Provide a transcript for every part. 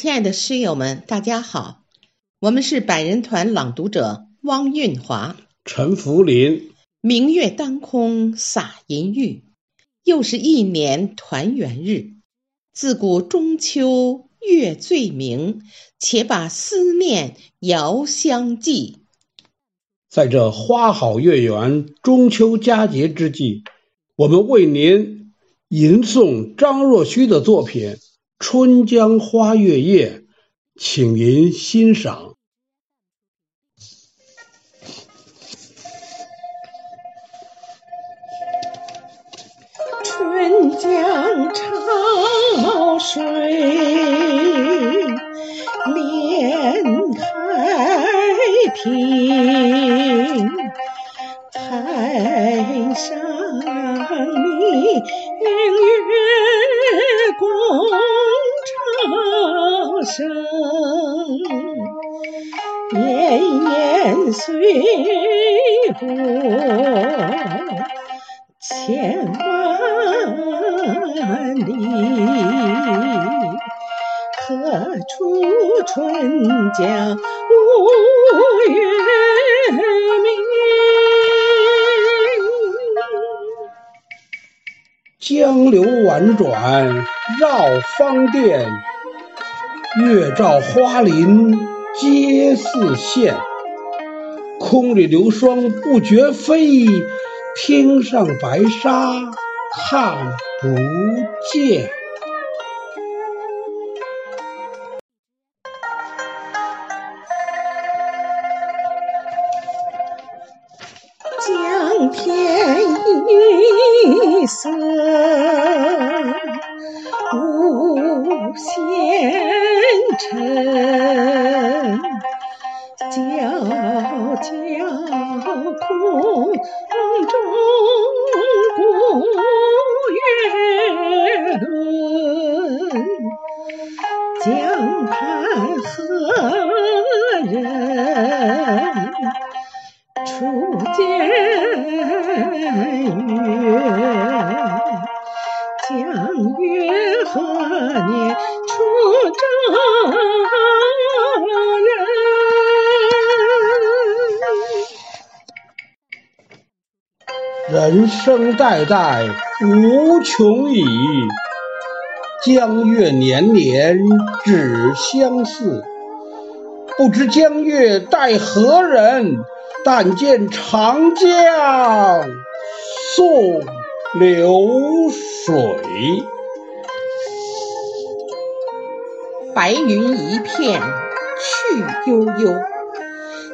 亲爱的诗友们，大家好，我们是百人团朗读者汪韵华、陈福林。明月当空洒银玉，又是一年团圆日。自古中秋月最明，且把思念遥相寄。在这花好月圆、中秋佳节之际，我们为您吟诵张若虚的作品。《春江花月夜》，请您欣赏。春江潮水连海平，海上明月光。声年年岁过千万里，何处春江无月明？江流宛转绕芳甸。月照花林皆似霰，空里流霜不觉飞，天上白沙看不见。江天一色无限。尘皎皎空中过月轮，江畔何人初见月？江月人？生代代无穷已，江月年年只相似。不知江月待何人？但见长江送流水。白云一片去悠悠，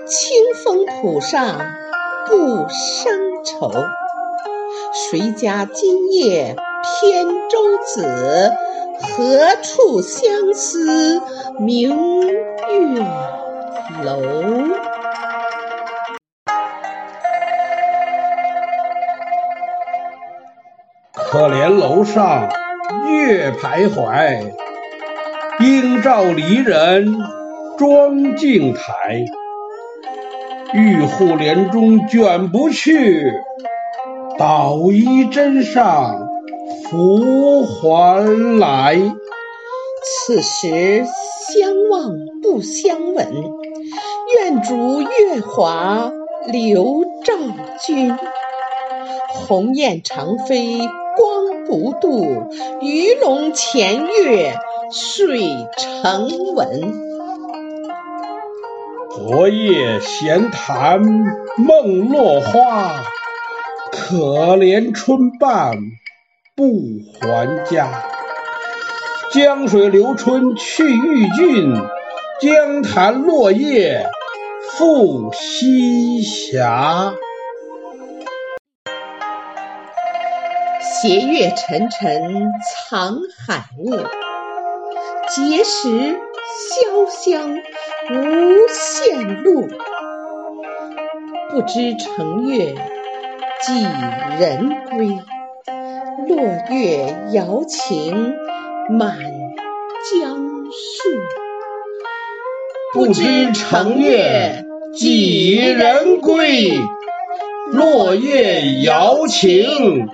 清风浦上不胜愁。谁家今夜扁舟子？何处相思明月楼？可怜楼上月徘徊，应照离人妆镜台。玉户帘中卷不去，捣衣砧上拂还来。此时相望不相闻，愿逐月华流照君。鸿雁长飞光不度，鱼龙潜跃水成文。昨夜闲谈梦落花，可怜春半不还家。江水流春去欲尽，江潭落叶复西斜。斜月沉沉藏海雾，碣石潇湘无限路。不知乘月几人归？落月摇情满江树。不知乘月几人归？落月摇情。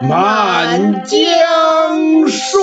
满江树。